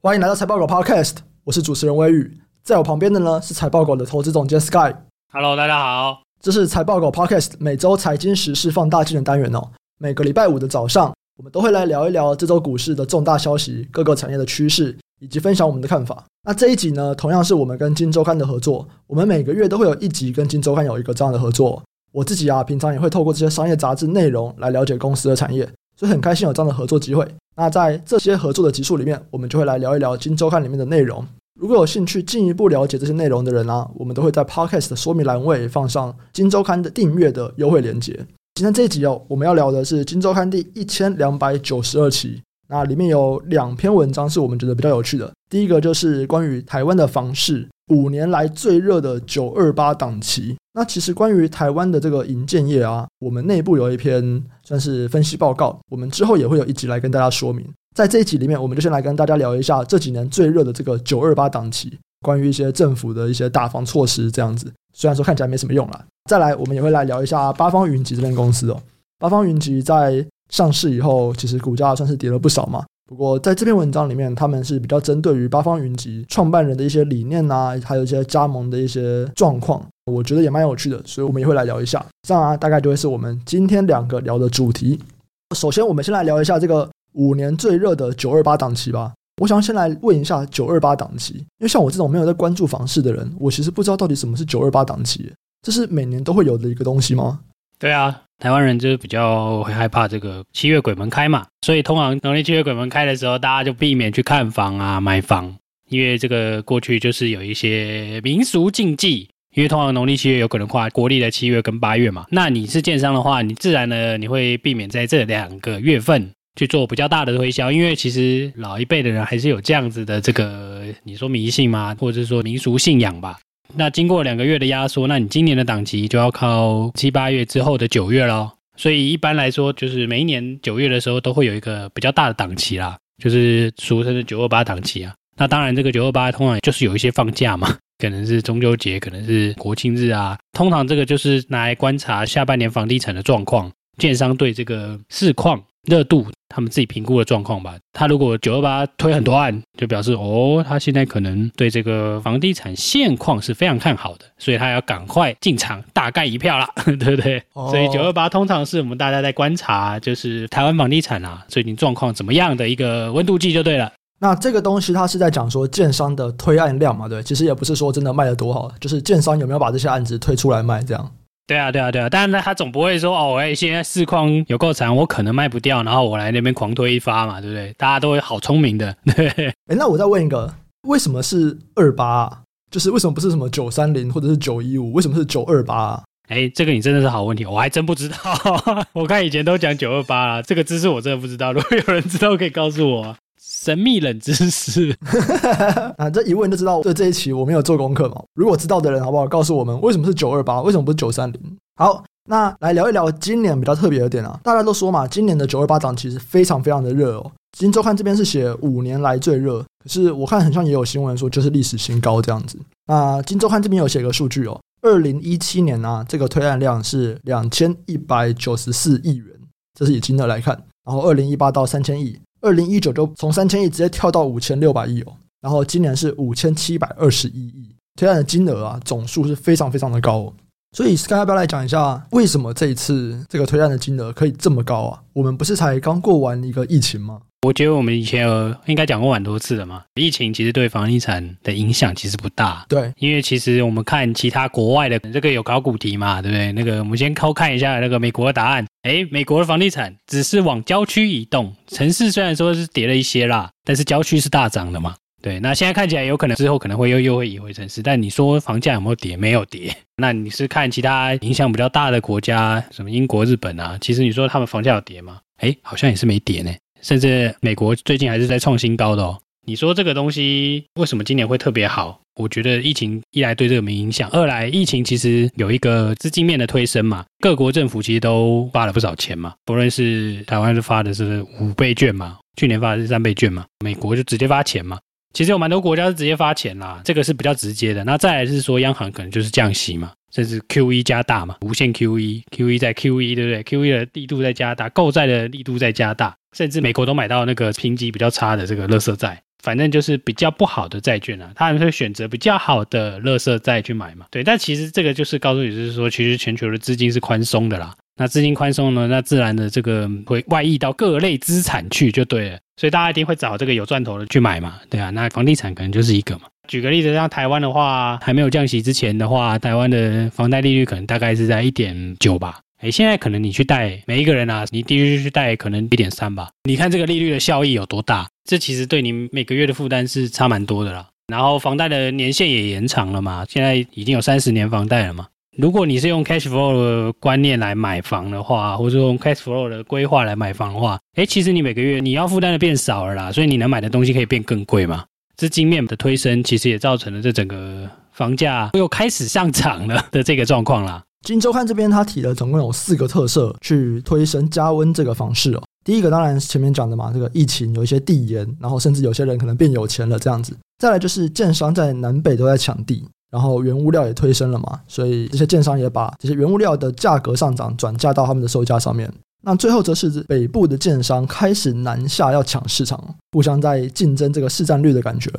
欢迎来到财报狗 Podcast，我是主持人威宇，在我旁边的呢是财报狗的投资总监 Sky。Hello，大家好，这是财报狗 Podcast 每周财经时事放大镜的单元哦。每个礼拜五的早上，我们都会来聊一聊这周股市的重大消息、各个产业的趋势，以及分享我们的看法。那这一集呢，同样是我们跟金周刊的合作，我们每个月都会有一集跟金周刊有一个这样的合作。我自己啊，平常也会透过这些商业杂志内容来了解公司的产业。所以很开心有这样的合作机会。那在这些合作的集数里面，我们就会来聊一聊《金周刊》里面的内容。如果有兴趣进一步了解这些内容的人啊，我们都会在 Podcast 的说明栏位放上《金周刊》的订阅的优惠链接。今天这一集哦，我们要聊的是《金周刊》第一千两百九十二期。那里面有两篇文章是我们觉得比较有趣的。第一个就是关于台湾的房市。五年来最热的九二八档期，那其实关于台湾的这个营建业啊，我们内部有一篇算是分析报告，我们之后也会有一集来跟大家说明。在这一集里面，我们就先来跟大家聊一下这几年最热的这个九二八档期，关于一些政府的一些打房措施这样子。虽然说看起来没什么用啦，再来我们也会来聊一下八方云集这边公司哦。八方云集在上市以后，其实股价算是跌了不少嘛。不过，在这篇文章里面，他们是比较针对于八方云集创办人的一些理念啊，还有一些加盟的一些状况，我觉得也蛮有趣的，所以我们也会来聊一下。这样啊，大概就会是我们今天两个聊的主题。首先，我们先来聊一下这个五年最热的九二八档期吧。我想先来问一下九二八档期，因为像我这种没有在关注房市的人，我其实不知道到底什么是九二八档期，这是每年都会有的一个东西吗？对啊。台湾人就是比较会害怕这个七月鬼门开嘛，所以通常农历七月鬼门开的时候，大家就避免去看房啊、买房，因为这个过去就是有一些民俗禁忌。因为通常农历七月有可能跨国历的七月跟八月嘛，那你是建商的话，你自然呢你会避免在这两个月份去做比较大的推销，因为其实老一辈的人还是有这样子的这个你说迷信吗？或者说民俗信仰吧。那经过两个月的压缩，那你今年的档期就要靠七八月之后的九月咯。所以一般来说，就是每一年九月的时候都会有一个比较大的档期啦，就是俗称的九二八档期啊。那当然，这个九二八通常就是有一些放假嘛，可能是中秋节，可能是国庆日啊。通常这个就是拿来观察下半年房地产的状况，建商对这个市况。热度，他们自己评估的状况吧。他如果九二八推很多案，就表示哦，他现在可能对这个房地产现况是非常看好的，所以他要赶快进场大干一票啦，对不对？哦、所以九二八通常是我们大家在观察，就是台湾房地产啊最近状况怎么样的一个温度计就对了。那这个东西它是在讲说建商的推案量嘛？对，其实也不是说真的卖得多好，就是建商有没有把这些案子推出来卖这样。对啊，对啊，对啊，但是呢，他总不会说哦，哎，现在市况有够惨，我可能卖不掉，然后我来那边狂推一发嘛，对不对？大家都会好聪明的，对。哎，那我再问一个，为什么是二八啊？就是为什么不是什么九三零或者是九一五？为什么是九二八啊？哎，这个你真的是好问题，我还真不知道。我看以前都讲九二八啊，这个知识我真的不知道。如果有人知道，可以告诉我。神秘冷知识 啊！这一问就知道，这这一期我没有做功课嘛。如果知道的人，好不好告诉我们为什么是九二八，为什么不是九三零？好，那来聊一聊今年比较特别的点啊。大家都说嘛，今年的九二八档其实非常非常的热哦。今周刊这边是写五年来最热，可是我看很像也有新闻说就是历史新高这样子。那今周刊这边有写个数据哦，二零一七年啊，这个推案量是两千一百九十四亿元，这是以金额来看。然后二零一八到三千亿。二零一九就从三千亿直接跳到五千六百亿哦，然后今年是五千七百二十一亿，推案的金额啊总数是非常非常的高哦，所以 Sky 要不要来讲一下为什么这一次这个推案的金额可以这么高啊？我们不是才刚过完一个疫情吗？我觉得我们以前有应该讲过蛮多次了嘛。疫情其实对房地产的影响其实不大，对，因为其实我们看其他国外的这个有考古题嘛，对不对？那个我们先偷看一下那个美国的答案。哎，美国的房地产只是往郊区移动，城市虽然说是跌了一些啦，但是郊区是大涨的嘛。对，那现在看起来有可能之后可能会又又会移回城市，但你说房价有没有跌？没有跌。那你是看其他影响比较大的国家，什么英国、日本啊？其实你说他们房价有跌吗？哎，好像也是没跌呢。甚至美国最近还是在创新高的哦。你说这个东西为什么今年会特别好？我觉得疫情一来对这个没影响，二来疫情其实有一个资金面的推升嘛，各国政府其实都发了不少钱嘛。不论是台湾是发的是五倍券嘛，去年发的是三倍券嘛，美国就直接发钱嘛。其实有蛮多国家是直接发钱啦，这个是比较直接的。那再来是说央行可能就是降息嘛，甚至 QE 加大嘛，无限 QE，QE 在 QE，对不对？QE 的力度在加大，购债的力度在加大。甚至美国都买到那个评级比较差的这个垃圾债，反正就是比较不好的债券啊，他们会选择比较好的垃圾债去买嘛。对，但其实这个就是告诉你，就是说，其实全球的资金是宽松的啦。那资金宽松呢，那自然的这个会外溢到各类资产去就对了。所以大家一定会找这个有赚头的去买嘛，对啊。那房地产可能就是一个嘛。举个例子，像台湾的话，还没有降息之前的话，台湾的房贷利率可能大概是在一点九吧。哎，现在可能你去贷每一个人啊，你第一去贷可能一点三吧。你看这个利率的效益有多大？这其实对你每个月的负担是差蛮多的啦。然后房贷的年限也延长了嘛，现在已经有三十年房贷了嘛。如果你是用 cash flow 的观念来买房的话，或者用 cash flow 的规划来买房的话，哎，其实你每个月你要负担的变少了啦，所以你能买的东西可以变更贵嘛。资金面的推升，其实也造成了这整个房价又开始上涨了的这个状况啦。今周刊这边他提了总共有四个特色去推升加温这个房市哦。第一个当然是前面讲的嘛，这个疫情有一些递延，然后甚至有些人可能变有钱了这样子。再来就是建商在南北都在抢地，然后原物料也推升了嘛，所以这些建商也把这些原物料的价格上涨转嫁到他们的售价上面。那最后则是北部的建商开始南下要抢市场，互相在竞争这个市占率的感觉。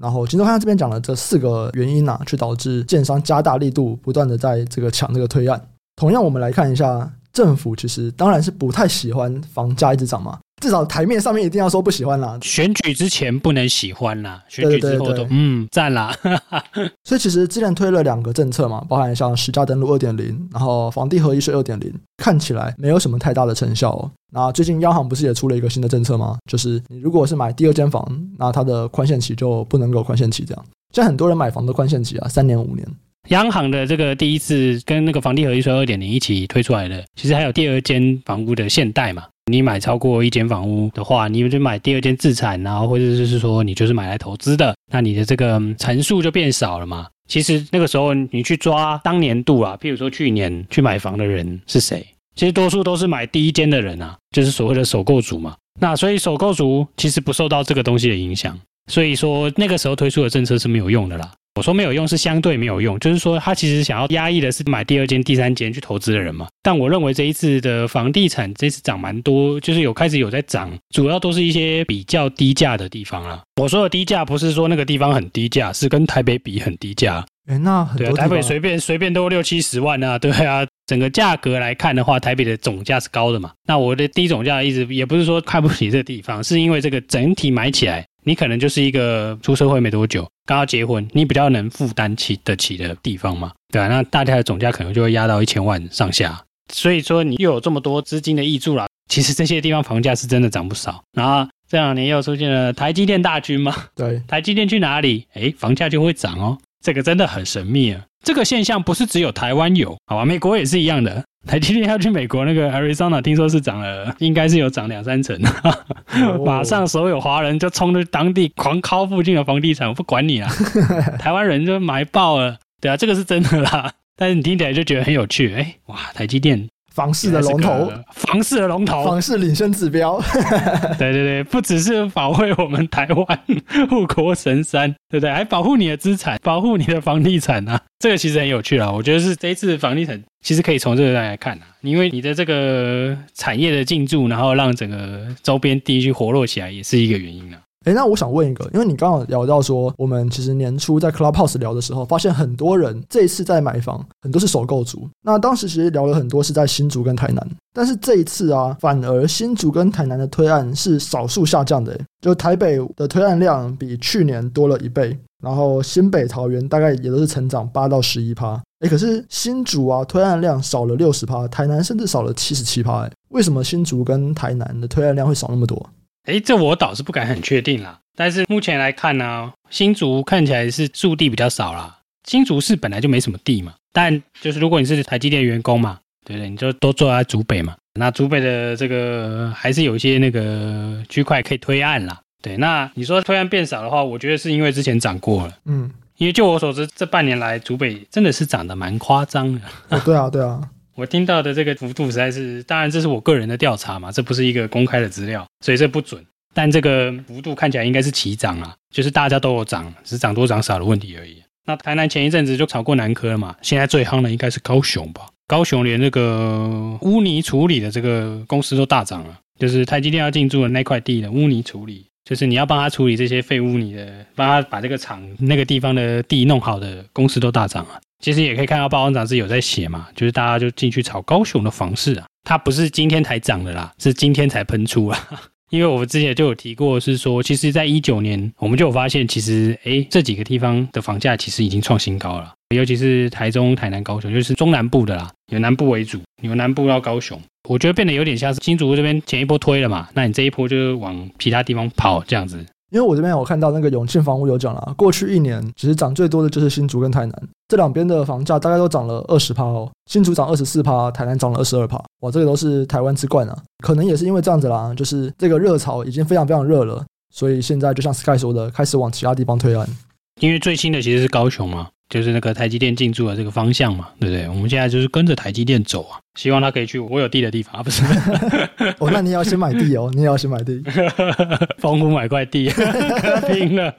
然后，今天看这边讲了这四个原因啊，去导致建商加大力度，不断的在这个抢这个推案。同样，我们来看一下，政府其实当然是不太喜欢房价一直涨嘛。至少台面上面一定要说不喜欢啦，选举之前不能喜欢啦，选举之后都嗯赞啦。所以其实之前推了两个政策嘛，包含像实价登录二点零，然后房地合一税二点零，看起来没有什么太大的成效哦。那最近央行不是也出了一个新的政策吗？就是你如果是买第二间房，那它的宽限期就不能够宽限期这样。现在很多人买房的宽限期啊，三年五年。央行的这个第一次跟那个房地合一税二点零一起推出来的，其实还有第二间房屋的限贷嘛。你买超过一间房屋的话，你就买第二间自产，然后或者就是说你就是买来投资的，那你的这个层数就变少了嘛。其实那个时候你去抓当年度啊，譬如说去年去买房的人是谁？其实多数都是买第一间的人啊，就是所谓的首购族嘛。那所以首购族其实不受到这个东西的影响，所以说那个时候推出的政策是没有用的啦。我说没有用是相对没有用，就是说他其实想要压抑的是买第二间、第三间去投资的人嘛。但我认为这一次的房地产这次涨蛮多，就是有开始有在涨，主要都是一些比较低价的地方啦。我说的低价不是说那个地方很低价，是跟台北比很低价。哎，那很多对啊，台北随便随便都六七十万啊，对啊。整个价格来看的话，台北的总价是高的嘛。那我的低总价的意思也不是说看不起这个地方，是因为这个整体买起来。你可能就是一个出社会没多久，刚要结婚，你比较能负担起得起的地方嘛，对吧？那大家的总价可能就会压到一千万上下，所以说你又有这么多资金的挹注啦，其实这些地方房价是真的涨不少。然后这两年又出现了台积电大军嘛，对，台积电去哪里，诶，房价就会涨哦，这个真的很神秘啊。这个现象不是只有台湾有，好吧？美国也是一样的。台积电要去美国那个 Arizona，听说是涨了，应该是有涨两三成。马上所有华人就冲着当地狂敲附近的房地产，我不管你啊！台湾人就埋爆了，对啊，这个是真的啦。但是你听起来就觉得很有趣，哎，哇，台积电。房市的龙头，房市的龙头，房市领先指标。对对对，不只是保卫我们台湾护国神山，对不对？还保护你的资产，保护你的房地产啊！这个其实很有趣啊，我觉得是这一次房地产其实可以从这个来看啊，因为你的这个产业的进驻，然后让整个周边地区活络起来，也是一个原因啊。哎，那我想问一个，因为你刚刚聊到说，我们其实年初在 Clubhouse 聊的时候，发现很多人这一次在买房，很多是首购族。那当时其实聊了很多是在新竹跟台南，但是这一次啊，反而新竹跟台南的推案是少数下降的，就台北的推案量比去年多了一倍，然后新北桃园大概也都是成长八到十一趴。哎，可是新竹啊，推案量少了六十趴，台南甚至少了七十七趴。哎，为什么新竹跟台南的推案量会少那么多？哎，这我倒是不敢很确定啦。但是目前来看呢，新竹看起来是驻地比较少啦。新竹市本来就没什么地嘛，但就是如果你是台积电员工嘛，对不对？你就都坐在竹北嘛。那竹北的这个还是有一些那个区块可以推案啦。对，那你说推案变少的话，我觉得是因为之前涨过了。嗯，因为就我所知，这半年来竹北真的是涨得蛮夸张的。哦，对啊，对啊。我听到的这个幅度实在是，当然这是我个人的调查嘛，这不是一个公开的资料，所以这不准。但这个幅度看起来应该是齐涨啊，就是大家都有涨，只是涨多涨少的问题而已。那台南前一阵子就炒过南科了嘛，现在最夯的应该是高雄吧？高雄连这个污泥处理的这个公司都大涨了，就是台积电要进驻的那块地的污泥处理，就是你要帮他处理这些废污泥的，帮他把这个厂那个地方的地弄好的公司都大涨啊。其实也可以看到报章杂志有在写嘛，就是大家就进去炒高雄的房市啊，它不是今天才涨的啦，是今天才喷出啊。因为我们之前就有提过，是说其实在一九年我们就有发现，其实哎这几个地方的房价其实已经创新高了，尤其是台中、台南、高雄，就是中南部的啦，由南部为主，由南部到高雄，我觉得变得有点像是新竹这边前一波推了嘛，那你这一波就往其他地方跑这样子。因为我这边有看到那个永庆房屋有讲了，过去一年其实涨最多的就是新竹跟台南，这两边的房价大概都涨了二十趴哦。新竹涨二十四趴，台南涨了二十二趴，哇，这个都是台湾之冠啊！可能也是因为这样子啦，就是这个热潮已经非常非常热了，所以现在就像 Sky 说的，开始往其他地方推案。因为最新的其实是高雄嘛。就是那个台积电进驻的这个方向嘛，对不对？我们现在就是跟着台积电走啊，希望他可以去我有地的地方啊，不是？哦，那你也要先买地哦，你也要先买地，澎湖买块地，拼了。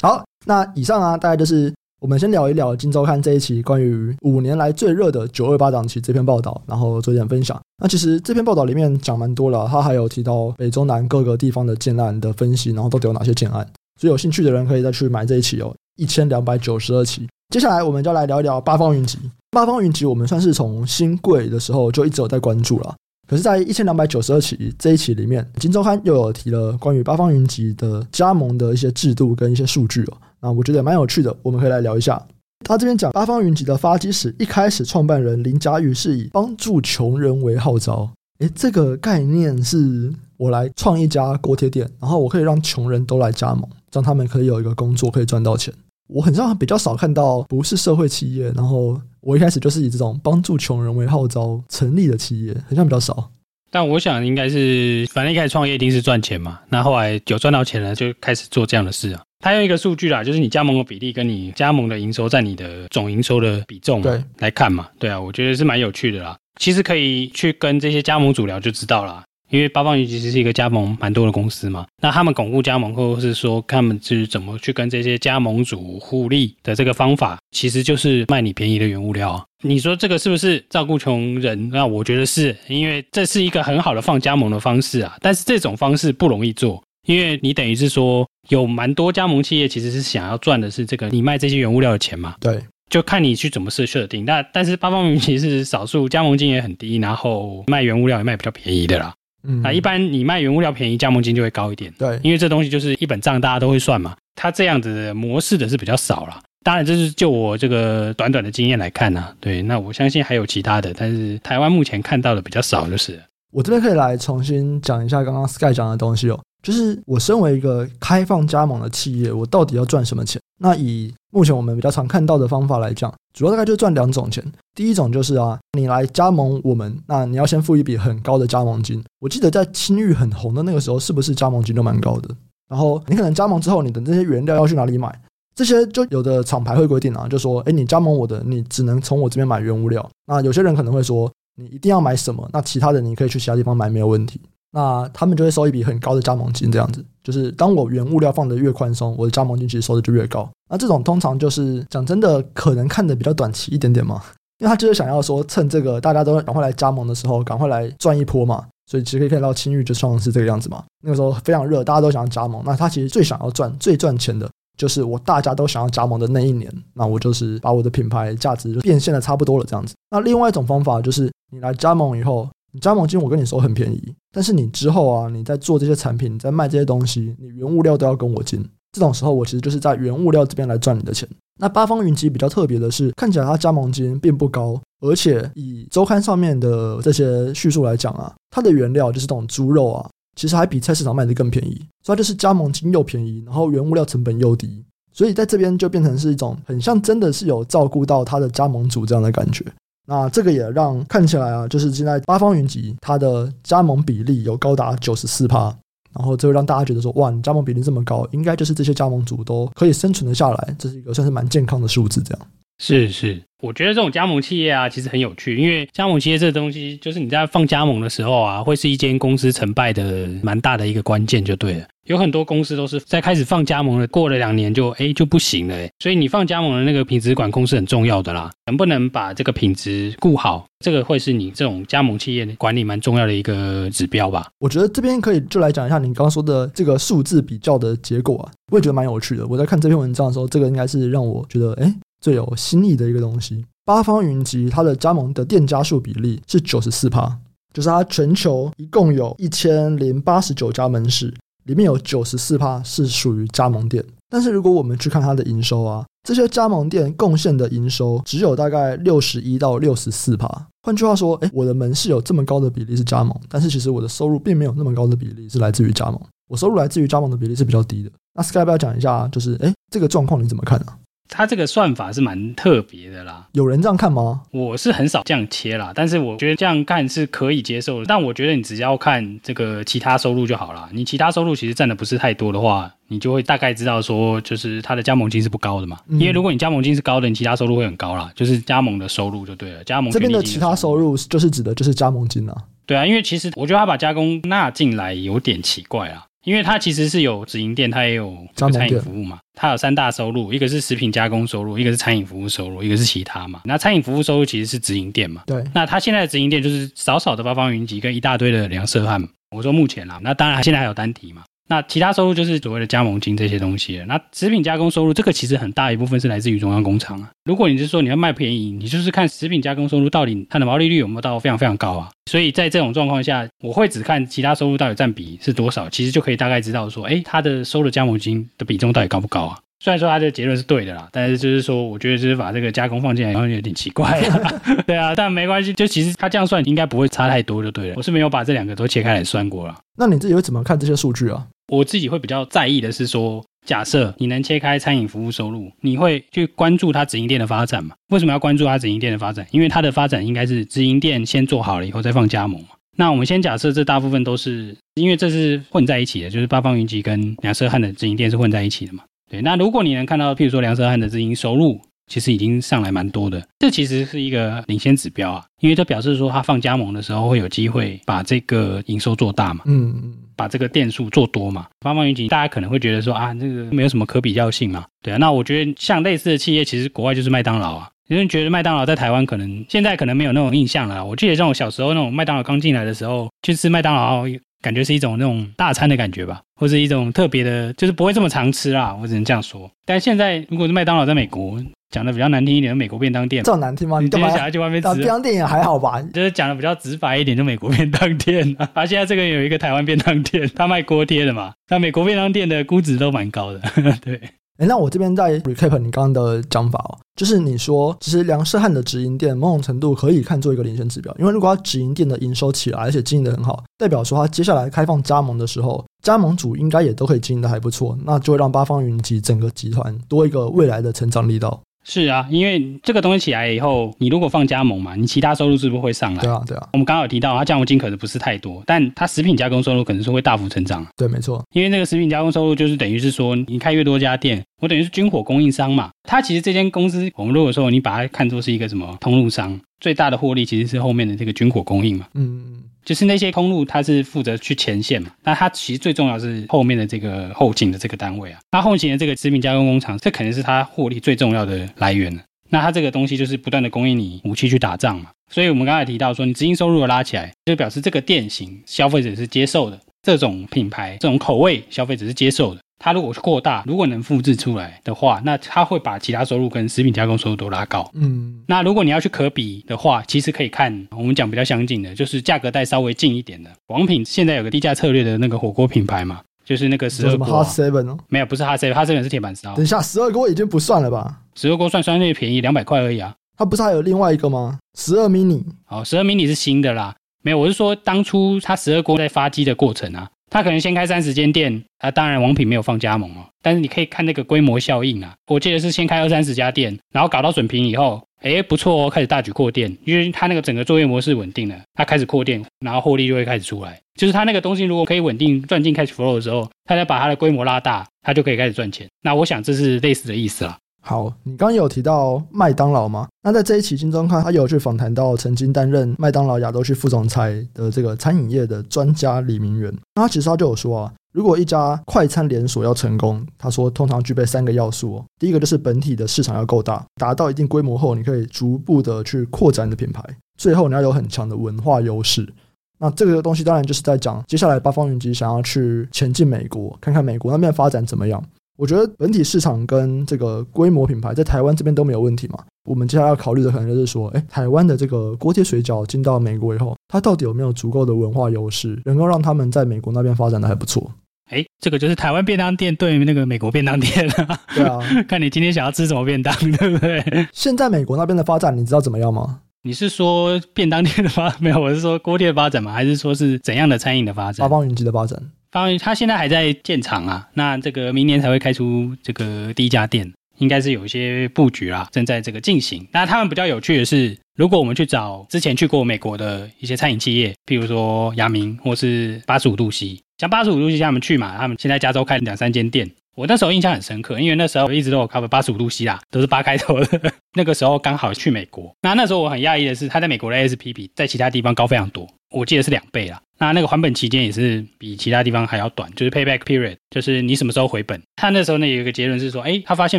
好，那以上啊，大概就是我们先聊一聊《今周刊》这一期关于五年来最热的九二八档期这篇报道，然后做一点分享。那其实这篇报道里面讲蛮多了，他还有提到北中南各个地方的建案的分析，然后到底有哪些建案，所以有兴趣的人可以再去买这一期哦。一千两百九十二期，接下来我们就来聊一聊八方云集。八方云集，我们算是从新贵的时候就一直有在关注了。可是，在一千两百九十二期这一期里面，金周刊又有提了关于八方云集的加盟的一些制度跟一些数据哦。那我觉得也蛮有趣的，我们可以来聊一下。他这边讲八方云集的发迹史，一开始创办人林家裕是以帮助穷人为号召。诶，这个概念是我来创一家锅贴店，然后我可以让穷人都来加盟，让他们可以有一个工作，可以赚到钱。我很像比较少看到不是社会企业，然后我一开始就是以这种帮助穷人为号召成立的企业，很像比较少。但我想应该是，反正一开始创业一定是赚钱嘛。那后来有赚到钱了，就开始做这样的事啊。他用一个数据啦，就是你加盟的比例跟你加盟的营收占你的总营收的比重对来看嘛。对啊，我觉得是蛮有趣的啦。其实可以去跟这些加盟主聊就知道了。因为八方云其实是一个加盟蛮多的公司嘛，那他们巩固加盟，或者是说他们是怎么去跟这些加盟主互利的这个方法，其实就是卖你便宜的原物料啊。你说这个是不是照顾穷人？那我觉得是，因为这是一个很好的放加盟的方式啊。但是这种方式不容易做，因为你等于是说有蛮多加盟企业其实是想要赚的是这个你卖这些原物料的钱嘛。对，就看你去怎么设设定。那但是八方云集是少数加盟金也很低，然后卖原物料也卖比较便宜的啦。嗯，那一般你卖原物料便宜，加盟金就会高一点。对，因为这东西就是一本账，大家都会算嘛。它这样子的模式的是比较少了。当然，这是就我这个短短的经验来看呢、啊。对，那我相信还有其他的，但是台湾目前看到的比较少，就是。我这边可以来重新讲一下刚刚 Sky 讲的东西哦。就是我身为一个开放加盟的企业，我到底要赚什么钱？那以目前我们比较常看到的方法来讲，主要大概就赚两种钱。第一种就是啊，你来加盟我们，那你要先付一笔很高的加盟金。我记得在青玉很红的那个时候，是不是加盟金都蛮高的？然后你可能加盟之后，你的这些原料要去哪里买？这些就有的厂牌会规定啊，就说，诶，你加盟我的，你只能从我这边买原物料。那有些人可能会说，你一定要买什么？那其他的你可以去其他地方买，没有问题。那他们就会收一笔很高的加盟金，这样子就是当我原物料放的越宽松，我的加盟金其实收的就越高。那这种通常就是讲真的，可能看的比较短期一点点嘛，因为他就是想要说趁这个大家都赶快来加盟的时候，赶快来赚一波嘛。所以其实可以看到青玉就算是这个样子嘛，那个时候非常热，大家都想要加盟。那他其实最想要赚、最赚钱的就是我大家都想要加盟的那一年，那我就是把我的品牌价值就变现的差不多了这样子。那另外一种方法就是你来加盟以后。你加盟金我跟你收很便宜，但是你之后啊，你在做这些产品，你在卖这些东西，你原物料都要跟我进。这种时候，我其实就是在原物料这边来赚你的钱。那八方云集比较特别的是，看起来它加盟金并不高，而且以周刊上面的这些叙述来讲啊，它的原料就是这种猪肉啊，其实还比菜市场卖的更便宜。所以就是加盟金又便宜，然后原物料成本又低，所以在这边就变成是一种很像真的是有照顾到它的加盟主这样的感觉。那这个也让看起来啊，就是现在八方云集它的加盟比例有高达九十四趴，然后这会让大家觉得说，哇，你加盟比例这么高，应该就是这些加盟主都可以生存得下来，这是一个算是蛮健康的数字。这样是是，我觉得这种加盟企业啊，其实很有趣，因为加盟企业这个东西，就是你在放加盟的时候啊，会是一间公司成败的蛮大的一个关键，就对了。有很多公司都是在开始放加盟了，过了两年就哎就不行了，所以你放加盟的那个品质管控是很重要的啦，能不能把这个品质顾好，这个会是你这种加盟企业管理蛮重要的一个指标吧？我觉得这边可以就来讲一下你刚刚说的这个数字比较的结果啊，我也觉得蛮有趣的。我在看这篇文章的时候，这个应该是让我觉得哎最有新意的一个东西。八方云集它的加盟的店家数比例是九十四趴，就是它全球一共有一千零八十九家门市。里面有九十四趴是属于加盟店，但是如果我们去看它的营收啊，这些加盟店贡献的营收只有大概六十一到六十四趴。换句话说，诶，我的门市有这么高的比例是加盟，但是其实我的收入并没有那么高的比例是来自于加盟，我收入来自于加盟的比例是比较低的。那 Sky 要不要讲一下，就是诶，这个状况你怎么看呢？它这个算法是蛮特别的啦，有人这样看吗？我是很少这样切啦，但是我觉得这样看是可以接受的。但我觉得你只要看这个其他收入就好了。你其他收入其实占的不是太多的话，你就会大概知道说，就是它的加盟金是不高的嘛。嗯、因为如果你加盟金是高的，你其他收入会很高啦，就是加盟的收入就对了。加盟这边的其他收入就是指的就是加盟金啊。对啊，因为其实我觉得他把加工纳进来有点奇怪啦。因为它其实是有直营店，它也有餐饮服务嘛。它有三大收入，一个是食品加工收入，一个是餐饮服务收入，一个是其他嘛。那餐饮服务收入其实是直营店嘛。对。那它现在的直营店就是少少的八方云集跟一大堆的粮食汉。我说目前啦，那当然现在还有单体嘛。那其他收入就是所谓的加盟金这些东西。那食品加工收入这个其实很大一部分是来自于中央工厂啊。如果你是说你要卖便宜，你就是看食品加工收入到底它的毛利率有没有到非常非常高啊？所以在这种状况下，我会只看其他收入到底占比是多少，其实就可以大概知道说，哎，它的收的加盟金的比重到底高不高啊？虽然说他的结论是对的啦，但是就是说，我觉得就是把这个加工放进来，好像有点奇怪。对啊，但没关系，就其实他这样算应该不会差太多就对了。我是没有把这两个都切开来算过了。那你自己会怎么看这些数据啊？我自己会比较在意的是说，假设你能切开餐饮服务收入，你会去关注它直营店的发展嘛？为什么要关注它直营店的发展？因为它的发展应该是直营店先做好了以后再放加盟嘛。那我们先假设这大部分都是，因为这是混在一起的，就是八方云集跟梁社汉的直营店是混在一起的嘛。对，那如果你能看到，譬如说梁社汉的直营收入，其实已经上来蛮多的，这其实是一个领先指标啊，因为这表示说它放加盟的时候会有机会把这个营收做大嘛，嗯嗯，把这个店数做多嘛。八方云集大家可能会觉得说啊，这个没有什么可比较性嘛，对啊。那我觉得像类似的企业，其实国外就是麦当劳啊。有人觉得麦当劳在台湾可能现在可能没有那种印象了。我记得像我小时候那种麦当劳刚进来的时候，去吃麦当劳。感觉是一种那种大餐的感觉吧，或是一种特别的，就是不会这么常吃啦。我只能这样说。但现在如果是麦当劳在美国，讲的比较难听一点，美国便当店，这么难听吗？你干嘛想要去外面吃？便当店也还好吧，就是讲的比较直白一点，就美国便当店。啊，现在这个有一个台湾便当店，他卖锅贴的嘛。那美国便当店的估值都蛮高的，对。哎，那我这边再 recap 你刚刚的讲法哦，就是你说，其实梁社汉的直营店某种程度可以看作一个领先指标，因为如果他直营店的营收起来，而且经营的很好，代表说他接下来开放加盟的时候，加盟主应该也都可以经营的还不错，那就会让八方云集整个集团多一个未来的成长力道。是啊，因为这个东西起来以后，你如果放加盟嘛，你其他收入是不是会上来？对啊，对啊。我们刚刚有提到，它加盟金可能不是太多，但它食品加工收入可能是会大幅成长。对，没错。因为那个食品加工收入就是等于是说，你开越多家店，我等于是军火供应商嘛。它其实这间公司，我们如果说你把它看作是一个什么通路商，最大的获利其实是后面的这个军火供应嘛。嗯。就是那些通路，它是负责去前线嘛，那它其实最重要是后面的这个后勤的这个单位啊。那后勤的这个食品加工工厂，这肯定是它获利最重要的来源了。那它这个东西就是不断的供应你武器去打仗嘛。所以我们刚才提到说，你直营收入拉起来，就表示这个店型消费者是接受的，这种品牌这种口味消费者是接受的。它如果扩大，如果能复制出来的话，那它会把其他收入跟食品加工收入都拉高。嗯，那如果你要去可比的话，其实可以看我们讲比较相近的，就是价格带稍微近一点的。王品现在有个低价策略的那个火锅品牌嘛，就是那个十二锅。Hot Seven 哦？没有，不是 Hot Seven，Hot Seven 是铁板烧。等一下，十二锅已经不算了吧？十二锅算相对便宜，两百块而已啊。它不是还有另外一个吗？十二 mini。哦，十二 mini 是新的啦。没有，我是说当初它十二锅在发机的过程啊。他可能先开三十间店啊，当然王品没有放加盟哦，但是你可以看那个规模效应啊。我记得是先开二三十家店，然后搞到水平以后，哎，不错哦，开始大举扩店，因为他那个整个作业模式稳定了，他开始扩店，然后获利就会开始出来。就是他那个东西如果可以稳定赚进 cash flow 的时候，他再把他的规模拉大，他就可以开始赚钱。那我想这是类似的意思了。好，你刚刚有提到麦当劳吗？那在这一期《金周刊》，他有去访谈到曾经担任麦当劳亚洲区副总裁的这个餐饮业的专家李明远。那他其实他就有说啊，如果一家快餐连锁要成功，他说通常具备三个要素哦。第一个就是本体的市场要够大，达到一定规模后，你可以逐步的去扩展你的品牌。最后你要有很强的文化优势。那这个东西当然就是在讲接下来八方云集想要去前进美国，看看美国那边发展怎么样。我觉得本体市场跟这个规模品牌在台湾这边都没有问题嘛。我们接下来要考虑的可能就是说，哎，台湾的这个锅贴水饺进到美国以后，它到底有没有足够的文化优势，能够让他们在美国那边发展的还不错。哎，这个就是台湾便当店对于那个美国便当店了。对啊，看你今天想要吃什么便当，对不对？现在美国那边的发展，你知道怎么样吗？你是说便当店的发 没有？我是说锅贴的发展吗？还是说是怎样的餐饮的发展？八方云集的发展，八方云集他现在还在建厂啊，那这个明年才会开出这个第一家店，应该是有一些布局啦，正在这个进行。那他们比较有趣的是，如果我们去找之前去过美国的一些餐饮企业，譬如说亚明或是八十五度 C，像八十五度 C 他们去嘛，他们现在加州开两三间店。我那时候印象很深刻，因为那时候我一直都有 cover 八十五度 C 啦，都是八开头的。那个时候刚好去美国，那那时候我很讶异的是，他在美国的 S P 比在其他地方高非常多，我记得是两倍啦。那那个还本期间也是比其他地方还要短，就是 payback period，就是你什么时候回本。他那时候呢有一个结论是说，哎，他发现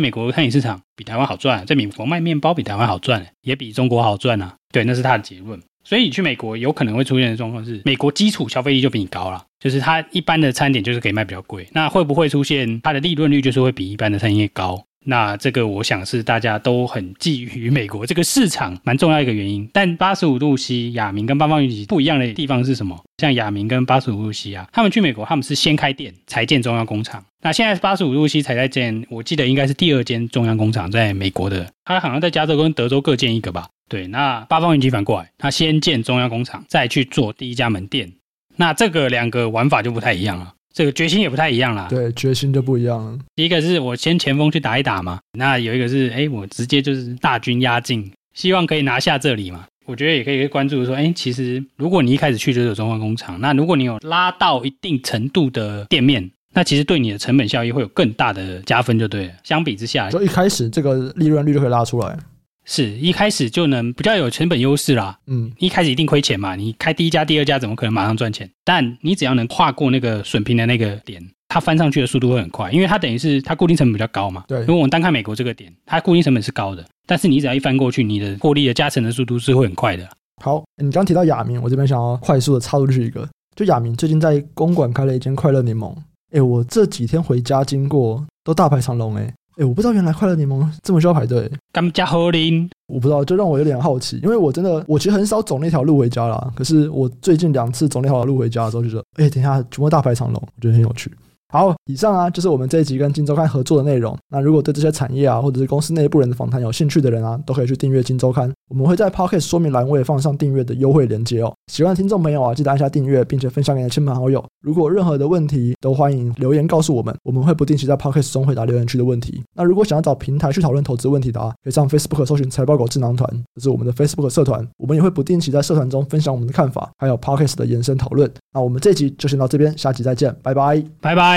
美国餐饮市场比台湾好赚，在美国卖面包比台湾好赚，也比中国好赚啊。对，那是他的结论。所以你去美国有可能会出现的状况是，美国基础消费力就比你高了，就是它一般的餐点就是可以卖比较贵，那会不会出现它的利润率就是会比一般的餐饮业高？那这个我想是大家都很觊觎美国这个市场蛮重要一个原因。但八十五度 C 亚明跟八方云集不一样的地方是什么？像亚明跟八十五度 C 啊，他们去美国他们是先开店才建中央工厂，那现在八十五度 C 才在建，我记得应该是第二间中央工厂在美国的，他好像在加州跟德州各建一个吧。对，那八方云集反过来，他先建中央工厂，再去做第一家门店。那这个两个玩法就不太一样了，这个决心也不太一样啦。对，决心就不一样了。第一个是我先前锋去打一打嘛，那有一个是，哎，我直接就是大军压境，希望可以拿下这里嘛。我觉得也可以关注说，哎，其实如果你一开始去就是中央工厂，那如果你有拉到一定程度的店面，那其实对你的成本效益会有更大的加分，就对了。相比之下，就一开始这个利润率就可以拉出来。是一开始就能比较有成本优势啦，嗯，一开始一定亏钱嘛，你开第一家、第二家怎么可能马上赚钱？但你只要能跨过那个损平的那个点，它翻上去的速度会很快，因为它等于是它固定成本比较高嘛。对，如果我们单看美国这个点，它固定成本是高的，但是你只要一翻过去，你的获利的加成的速度是会很快的。好，你刚提到亚明，我这边想要快速的插入去一个，就亚明最近在公馆开了一间快乐柠檬，哎，我这几天回家经过都大排长龙，哎。哎，我不知道原来快乐柠檬这么需要排队。甘加好林，我不知道，就让我有点好奇，因为我真的，我其实很少走那条路回家啦。可是我最近两次走那条路回家的时候，就觉得，哎，等一下，全部大排长龙，我觉得很有趣。好，以上啊就是我们这一集跟金周刊合作的内容。那如果对这些产业啊，或者是公司内部人的访谈有兴趣的人啊，都可以去订阅金周刊。我们会在 Podcast 说明栏位放上订阅的优惠链接哦。喜欢的听众朋友啊，记得按下订阅，并且分享给你的亲朋好友。如果有任何的问题，都欢迎留言告诉我们，我们会不定期在 Podcast 中回答留言区的问题。那如果想要找平台去讨论投资问题的啊，可以上 Facebook 搜寻财报狗智囊团，这是我们的 Facebook 社团。我们也会不定期在社团中分享我们的看法，还有 Podcast 的延伸讨论。那我们这集就先到这边，下集再见，拜拜，拜拜。